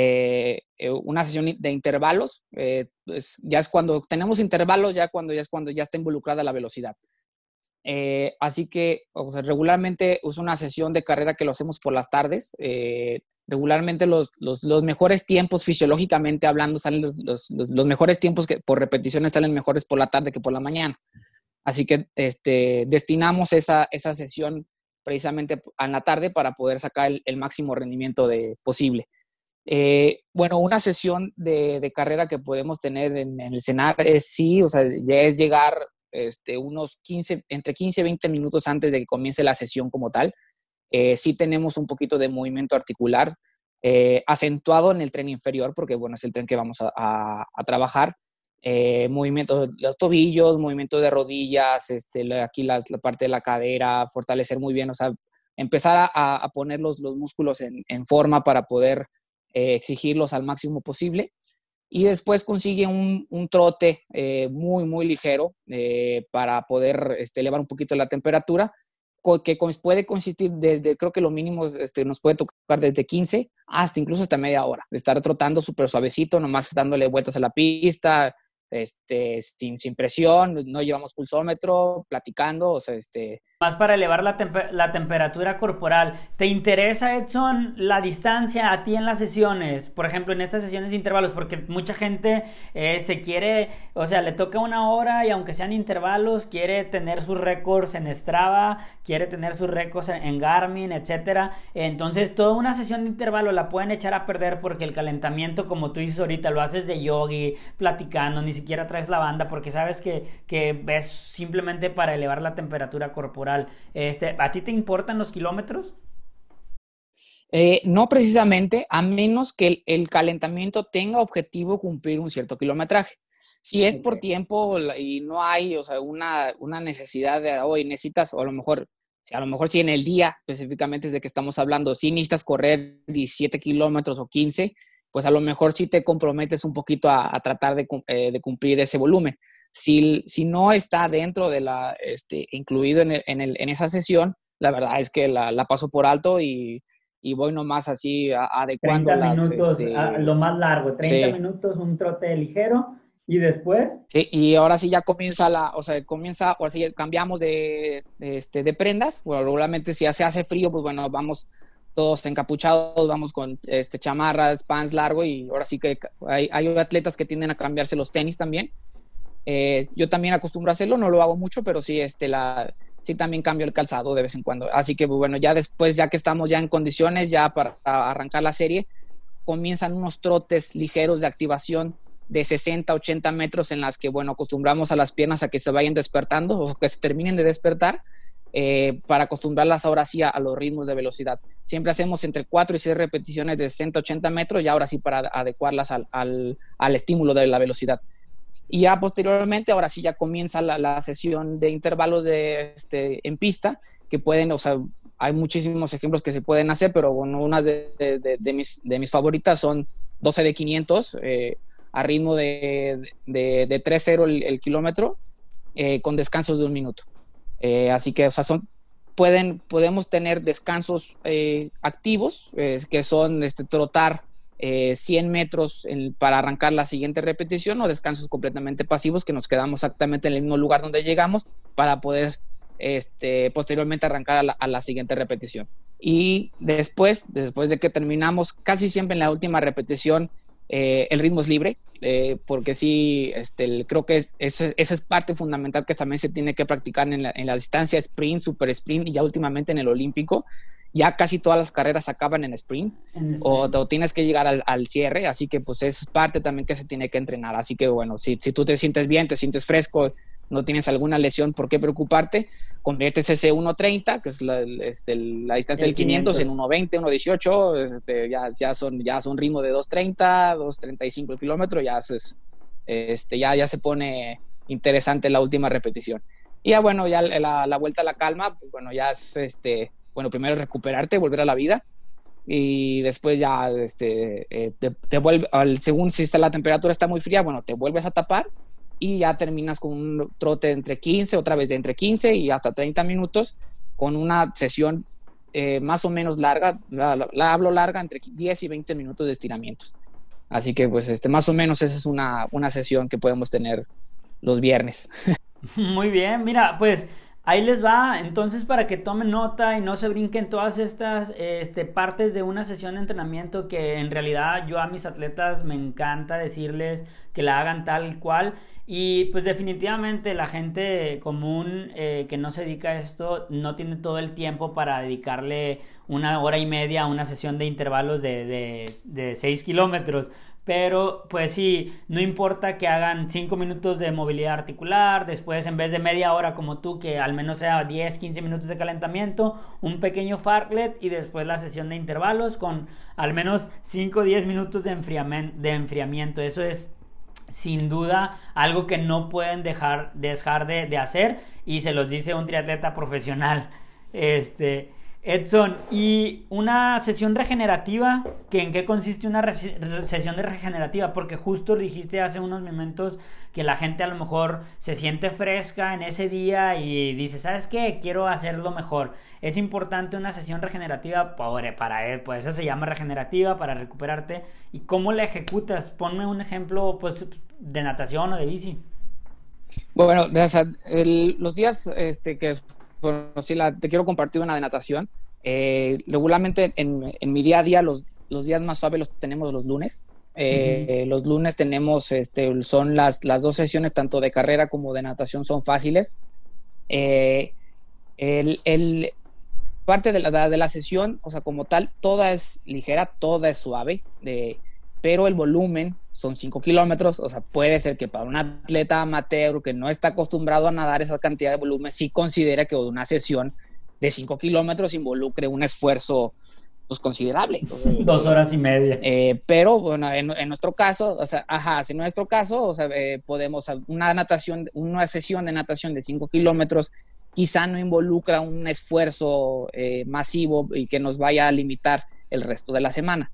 Eh, eh, una sesión de intervalos, eh, pues ya es cuando tenemos intervalos, ya cuando ya es cuando ya está involucrada la velocidad. así que regularmente es una sesión de carrera que lo hacemos por las tardes. regularmente los, los, los, mejores tiempos fisiológicamente hablando salen los, los, mejores tiempos que por repeticiones salen mejores por la tarde que por la mañana. Así que este, destinamos esa, esa sesión precisamente a la tarde para poder sacar el, el máximo rendimiento de, posible. Eh, bueno, una sesión de, carrera que podemos tener en, el cenar es sí, o sea, ya es llegar este, unos 15, entre 15 y 20 minutos antes de que comience la sesión como tal. Eh, sí tenemos un poquito de movimiento articular eh, acentuado en el tren inferior, porque bueno, es el tren que vamos a, trabajar. movimiento de los tobillos, movimiento de rodillas, este, aquí la, parte de la cadera, fortalecer muy bien, o sea, empezar a, poner los, músculos en, en, forma para poder eh, exigirlos al máximo posible. Y después consigue un, trote eh, muy, muy ligero eh, para poder este, elevar un poquito la temperatura, que puede consistir desde, creo que lo mínimo este, nos puede tocar desde 15 hasta incluso hasta media hora, de estar trotando súper suavecito, nomás dándole vueltas a la pista, este, sin, sin, presión, no llevamos pulsómetro, platicando, o sea, este, más para elevar la, la, temperatura corporal. ¿Te interesa, Edson, la distancia a ti en las sesiones? Por ejemplo, en estas sesiones de intervalos, porque mucha gente eh, se quiere, o sea, le toca una hora y aunque sean intervalos, quiere tener sus récords en Strava, quiere tener sus récords en Garmin, etcétera. Entonces, toda una sesión de intervalo la pueden echar a perder porque el calentamiento, como tú dices ahorita, lo haces de yogi, platicando, ni siquiera traes la banda porque sabes que, que ves simplemente para elevar la temperatura corporal. Este, ¿A ti te importan los kilómetros? Eh, no precisamente, a menos que el, calentamiento tenga objetivo cumplir un cierto kilometraje. Si es por tiempo y no hay, o sea, una, una necesidad de hoy necesitas, o a lo mejor, si a lo mejor si en el día específicamente es de que estamos hablando, si necesitas correr 17 kilómetros o 15, pues a lo mejor sí te comprometes un poquito a, tratar de, eh, de, cumplir ese volumen. Si, si no está dentro de la, este, incluido en, en, el, en esa sesión, la verdad es que la, la paso por alto y, y voy nomás así adecuando 30 minutos, este, lo más largo, 30 minutos, un trote ligero y después. Sí, y ahora sí ya comienza la, o sea, comienza, ahora sí cambiamos de, este, de prendas, bueno, regularmente si ya se hace frío, pues bueno, vamos todos encapuchados, vamos con este, chamarras, pants largo y ahora sí que hay, hay atletas que tienden a cambiarse los tenis también eh, yo también acostumbro a hacerlo, no lo hago mucho, pero sí, este, la, sí también cambio el calzado de vez en cuando. Así que bueno, ya después, ya que estamos ya en condiciones, ya para arrancar la serie, comienzan unos trotes ligeros de activación de 60, 80 metros en las que, bueno, acostumbramos a las piernas a que se vayan despertando o que se terminen de despertar eh, para acostumbrarlas ahora sí a, los ritmos de velocidad. Siempre hacemos entre 4 y 6 repeticiones de 60, 80 metros y ahora sí para adecuarlas al, al, al estímulo de la velocidad. Y ya posteriormente, ahora sí ya comienza la, sesión de intervalos de, este, en pista, que pueden, o sea, hay muchísimos ejemplos que se pueden hacer, pero bueno, una de, de, mis, de mis favoritas son 12 de 500 eh, a ritmo de, de, 3-0 el, kilómetro, eh, con descansos de un minuto. Eh, así que, o sea, son, pueden, podemos tener descansos activos, que son este, trotar 100 eh, metros para arrancar la siguiente repetición o descansos completamente pasivos que nos quedamos exactamente en el mismo lugar donde llegamos para poder este, posteriormente arrancar a la, siguiente repetición. Y después, después de que terminamos, casi siempre en la última repetición, eh, el ritmo es libre, eh, porque sí, este, creo que es, esa es parte fundamental que también se tiene que practicar en la, en la distancia sprint, super sprint y ya últimamente en el olímpico ya casi todas las carreras acaban en sprint, O, tienes que llegar al, cierre, así que pues es parte también que se tiene que entrenar. Así que bueno, si, si tú te sientes bien, te sientes fresco, no tienes alguna lesión, ¿por qué preocuparte? Conviertes ese 1.30, que es la, este, la distancia del 500, en 1.20, 1.18, este, ya, ya, son, ya son ritmo de 2.30, 2.35 el kilómetro, ya, este, ya, ya se pone interesante la última repetición. Y ya bueno, ya la, la vuelta a la calma, pues bueno, ya es este, bueno, primero recuperarte, volver a la vida y después ya este, eh, te, vuelve, al, según si está la temperatura está muy fría, bueno, te vuelves a tapar y ya terminas con un trote entre 15, otra vez de entre 15 y hasta 30 minutos con una sesión eh, más o menos larga, la, hablo larga, entre 10 y 20 minutos de estiramientos. Así que pues este, más o menos esa es una, una sesión que podemos tener los viernes. *laughs* Muy bien, mira, pues Ahí les va, entonces para que tomen nota y no se brinquen todas estas este, partes de una sesión de entrenamiento que en realidad yo a mis atletas me encanta decirles que la hagan tal cual y pues definitivamente la gente común eh, que no se dedica a esto no tiene todo el tiempo para dedicarle una hora y media a una sesión de intervalos de, de, de 6 kilómetros. Pero pues sí, no importa que hagan 5 minutos de movilidad articular, después en vez de media hora como tú, que al menos sea 10, 15 minutos de calentamiento, un pequeño fartlet y después la sesión de intervalos con al menos 5 o 10 minutos de, de enfriamiento. Eso es sin duda algo que no pueden dejar, dejar de, de hacer y se los dice un triatleta profesional. *laughs* Este, Edson, y una sesión regenerativa, ¿que ¿en qué consiste una sesión de regenerativa? Porque justo dijiste hace unos momentos que la gente a lo mejor se siente fresca en ese día y dice, ¿sabes qué? Quiero hacerlo mejor. Es importante una sesión regenerativa pobre para él, pues eso se llama regenerativa, para recuperarte. ¿Y cómo la ejecutas? Ponme un ejemplo pues, de natación o de bici. Bueno, los días este, que sí, la, te quiero compartir una de natación. Eh, regularmente en, en, mi día a día los, los días más suaves los tenemos los lunes. Eh, Los lunes tenemos, este, son las, las dos sesiones, tanto de carrera como de natación, son fáciles. Eh, el, el, parte de la, de la sesión, o sea, como tal, toda es ligera, toda es suave, de, pero el volumen son 5 kilómetros, o sea, puede ser que para un atleta amateur que no está acostumbrado a nadar esa cantidad de volumen, sí considera que una sesión de 5 kilómetros involucre un esfuerzo pues considerable. Dos horas y media. Eh, pero bueno, en, en, nuestro caso, o sea, ajá, si en nuestro caso, o sea, eh, podemos, una natación, una sesión de natación de 5 kilómetros quizá no involucra un esfuerzo eh, masivo y que nos vaya a limitar el resto de la semana.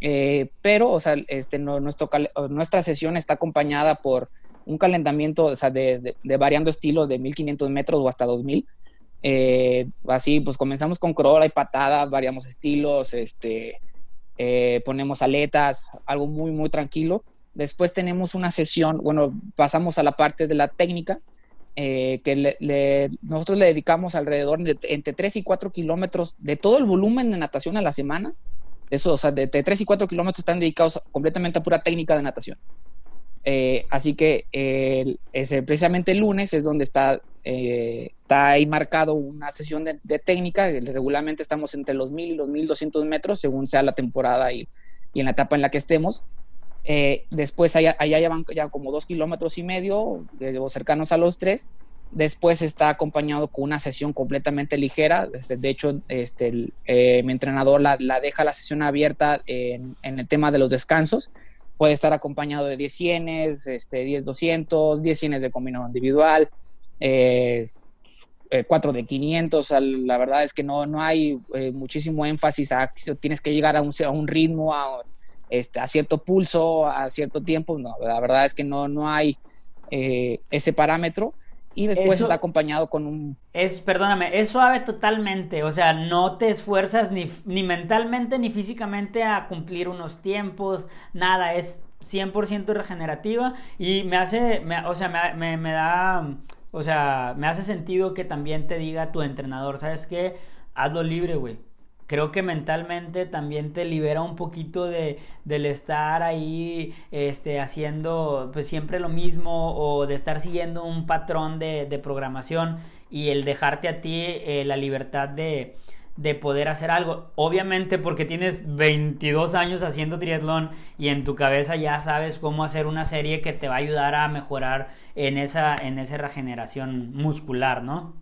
Eh, pero, o sea, este, nuestro, nuestra sesión está acompañada por un calentamiento o sea, de, de, variando estilos de 1500 metros o hasta 2000 eh, así, pues comenzamos con corola y patada, variamos estilos, este, eh, ponemos aletas, algo muy, muy tranquilo. Después tenemos una sesión, bueno, pasamos a la parte de la técnica, eh, que nosotros le dedicamos alrededor de entre 3 y 4 kilómetros de todo el volumen de natación a la semana. Eso, o sea, de, de 3 y 4 kilómetros están dedicados completamente a pura técnica de natación. Eh, así que eh, ese, precisamente el lunes es donde está, eh, está ahí marcado una sesión de, de, técnica. Regularmente estamos entre los 1000 y los 1200 metros, según sea la temporada y, y en la etapa en la que estemos. Eh, después allá, allá ya van ya como dos kilómetros y medio, cercanos a los tres. Después está acompañado con una sesión completamente ligera. Este, de hecho, este, el, mi entrenador la, la, deja la sesión abierta en, en el tema de los descansos puede estar acompañado de 10 cienes, este, 10 200, 10 cienes de combinado individual, eh, eh, 4 de 500. O sea, la verdad es que no, no hay eh, muchísimo énfasis a tienes que llegar a un, a un ritmo, a, este, a, cierto pulso, a cierto tiempo. No, la verdad es que no, no hay eh, ese parámetro y después eso, está acompañado con un... Es, perdóname, es suave totalmente, o sea, no te esfuerzas ni, ni mentalmente ni físicamente a cumplir unos tiempos, nada, es 100% regenerativa y me hace, me, o sea, me, me, me, da, o sea, me hace sentido que también te diga tu entrenador, ¿sabes qué? Hazlo libre, güey creo que mentalmente también te libera un poquito de, del estar ahí este, haciendo pues siempre lo mismo o de estar siguiendo un patrón de, de programación y el dejarte a ti eh, la libertad de, de poder hacer algo. Obviamente porque tienes 22 años haciendo triatlón y en tu cabeza ya sabes cómo hacer una serie que te va a ayudar a mejorar en esa, en esa regeneración muscular, ¿no?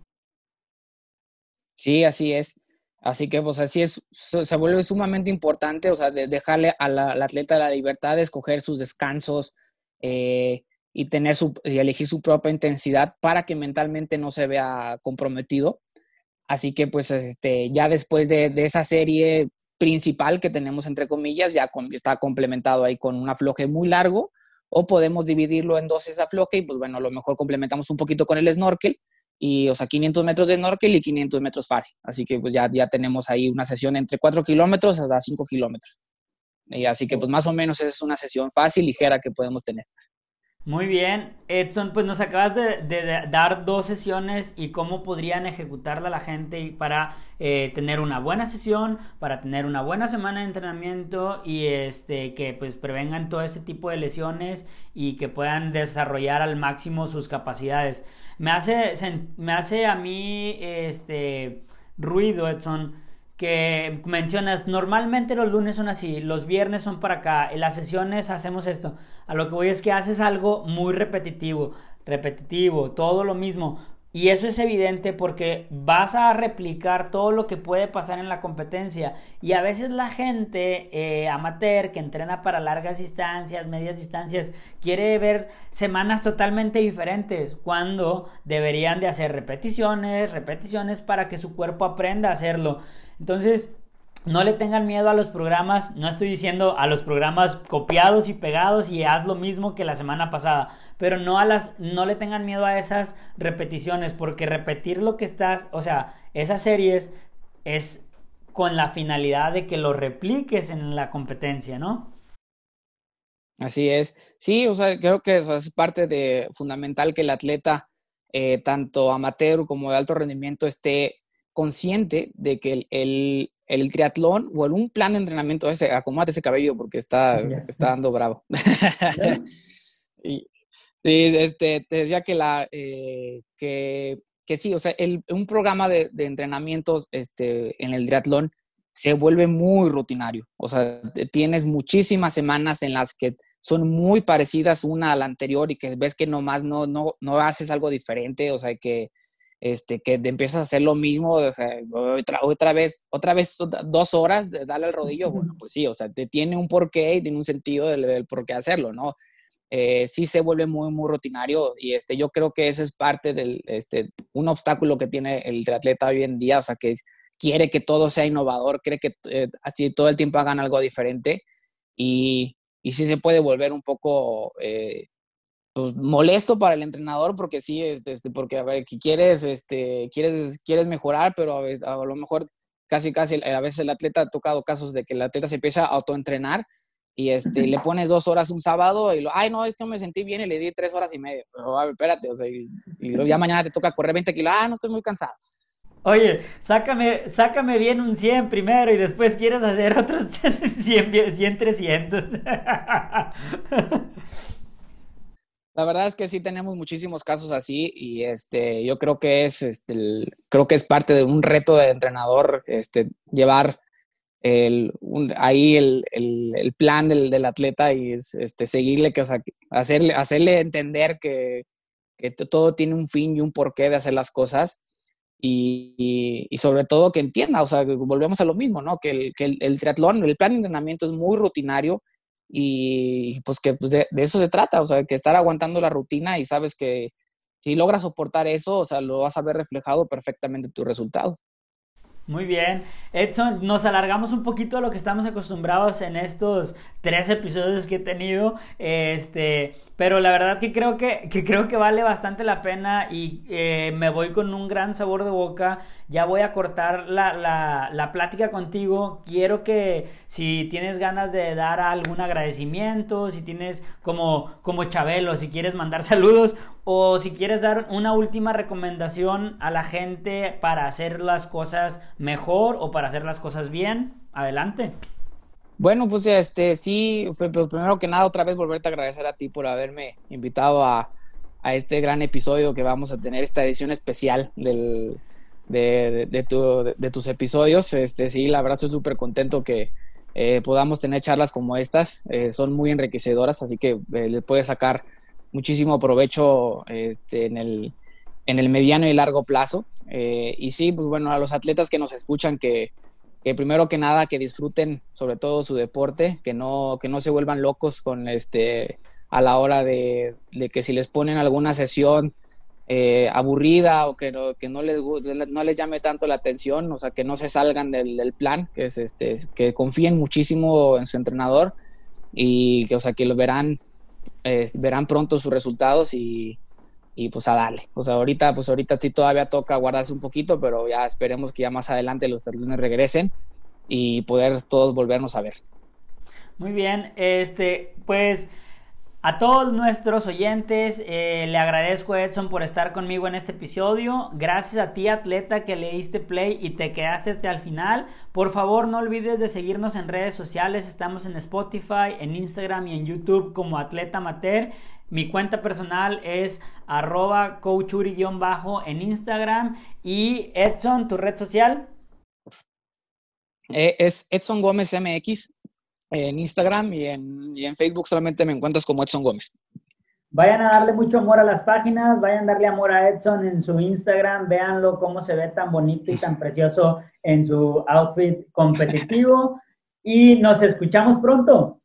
Sí, así es. Así que, pues así es, se vuelve sumamente importante, o sea, de dejarle al atleta la libertad de escoger sus descansos eh, y tener su, y elegir su propia intensidad para que mentalmente no se vea comprometido. Así que, pues, este, ya después de, esa serie principal que tenemos, entre comillas, ya está complementado ahí con un afloje muy largo, o podemos dividirlo en dos ese afloje y, pues, bueno, a lo mejor complementamos un poquito con el snorkel y, o sea, 500 metros de snorkel y 500 metros fácil. Así que pues ya, ya tenemos ahí una sesión entre 4 kilómetros hasta 5 kilómetros. Y así que pues más o menos esa es una sesión fácil, ligera que podemos tener. Muy bien, Edson, pues nos acabas de, de, de, dar dos sesiones y cómo podrían ejecutarla la gente para eh, tener una buena sesión, para tener una buena semana de entrenamiento y este que pues prevengan todo ese tipo de lesiones y que puedan desarrollar al máximo sus capacidades. Me hace, me hace a mí este ruido, Edson que mencionas, normalmente los lunes son así, los viernes son para acá, en las sesiones hacemos esto. A lo que voy es que haces algo muy repetitivo, repetitivo, todo lo mismo. Y eso es evidente porque vas a replicar todo lo que puede pasar en la competencia. Y a veces la gente eh, amateur que entrena para largas distancias, medias distancias, quiere ver semanas totalmente diferentes cuando deberían de hacer repeticiones, repeticiones para que su cuerpo aprenda a hacerlo. Entonces, no le tengan miedo a los programas, no estoy diciendo a los programas copiados y pegados y haz lo mismo que la semana pasada, pero no a las no le tengan miedo a esas repeticiones porque repetir lo que estás, o sea, esas series es con la finalidad de que lo repliques en la competencia, ¿no? Así es. Sí, o sea, creo que eso es parte de fundamental que el atleta eh, tanto amateur como de alto rendimiento, esté consciente de que el, el, triatlón o un plan de entrenamiento, ese, acomódate ese cabello porque está, está dando bravo. *laughs* y, este, te decía que, la, eh, que, que, sí, o sea, el, un programa de, de, entrenamientos este, en el triatlón se vuelve muy rutinario. O sea, tienes muchísimas semanas en las que son muy parecidas una a la anterior y que ves que nomás no, no, no haces algo diferente, o sea, que este, que empiezas a hacer lo mismo, otra, otra vez, otra vez dos horas de darle al rodillo, bueno, pues sí, o sea, te tiene un porqué y tiene un sentido del, por qué hacerlo, ¿no? Eh, sí se vuelve muy, muy rutinario y este, yo creo que eso es parte del, este, un obstáculo que tiene el triatleta hoy en día, o sea, que quiere que todo sea innovador, cree que eh, así todo el tiempo hagan algo diferente y, y sí se puede volver un poco eh, pues, molesto para el entrenador porque sí, este, este, porque a ver, que quieres, este, quieres, quieres mejorar, pero a, lo mejor casi, casi, a veces el atleta ha tocado casos de que el atleta se empieza a autoentrenar y este, le pones dos horas un sábado y lo, ay, no, es que me sentí bien y le di tres horas y media. Pero, a ver, espérate, o sea, y, ya mañana te toca correr 20 kilos, ah, no estoy muy cansado. Oye, sácame, sácame bien un 100 primero y después quieres hacer otros 100, 100 300. La verdad es que sí tenemos muchísimos casos así y este, yo creo que es, este, creo que es parte de un reto de entrenador este, llevar el, ahí el, el, plan del, del, atleta y este, seguirle, que, o sea, hacerle, hacerle entender que, que, todo tiene un fin y un porqué de hacer las cosas y, y, sobre todo que entienda, o sea, volvemos a lo mismo, ¿no? Que el, que el triatlón, el plan de entrenamiento es muy rutinario y pues que pues de, eso se trata, o sea, que estar aguantando la rutina y sabes que si logras soportar eso, o sea, lo vas a ver reflejado perfectamente tu resultado. Muy bien. Edson, nos alargamos un poquito a lo que estamos acostumbrados en estos tres episodios que he tenido. Este, pero la verdad que creo que, creo que vale bastante la pena y eh, me voy con un gran sabor de boca. Ya voy a cortar la, la, la, plática contigo. Quiero que si tienes ganas de dar algún agradecimiento, si tienes como, como Chabelo, si quieres mandar *laughs* saludos o si quieres dar una última recomendación a la gente para hacer las cosas mejor o para hacer las cosas bien. Adelante. Bueno, pues este sí, pues, primero que nada otra vez volverte a agradecer a ti por haberme invitado a, a este gran episodio que vamos a tener, esta edición especial del, de, de, tu, de, tus episodios. Este sí, la verdad estoy súper contento que eh, podamos tener charlas como estas. Eh, son muy enriquecedoras, así que eh, le puedes sacar muchísimo provecho este, en el en el mediano y largo plazo. Eh, y sí, pues bueno, a los atletas que nos escuchan, que, primero que nada que disfruten sobre todo su deporte, que no, que no se vuelvan locos con este a la hora de, que si les ponen alguna sesión eh, aburrida o que no, que no les no les llame tanto la atención, o sea, que no se salgan del, plan, que es este, que confíen muchísimo en su entrenador y que, o sea, que lo verán, verán pronto sus resultados y, y pues a darle. O sea, ahorita, pues ahorita sí todavía toca guardarse un poquito, pero ya esperemos que ya más adelante los triatlones regresen y poder todos volvernos a ver. Muy bien, este, pues a todos nuestros oyentes, eh, le agradezco Edson por estar conmigo en este episodio. Gracias a ti, atleta, que le diste play y te quedaste hasta el final. Por favor, no olvides de seguirnos en redes sociales. Estamos en Spotify, en Instagram y en YouTube como Atleta Mater. Mi cuenta personal es arroba coachuri-bajo en Instagram. Y Edson, ¿tu red social? Eh, es Edson Gómez MX en Instagram y en, y en Facebook solamente me encuentras como Edson Gómez. Vayan a darle mucho amor a las páginas, vayan a darle amor a Edson en su Instagram, véanlo cómo se ve tan bonito y tan *laughs* precioso en su outfit competitivo y nos escuchamos pronto.